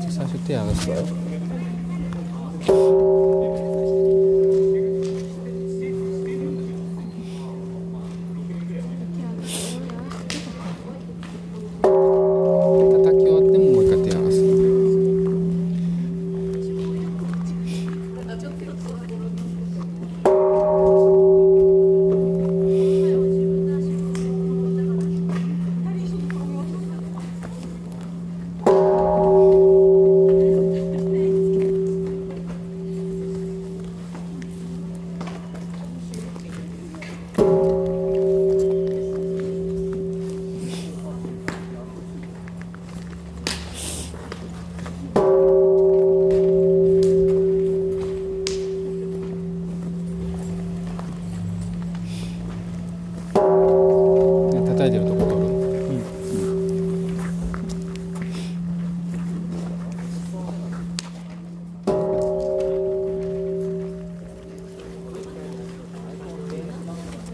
这是第二次。叩いてるとこ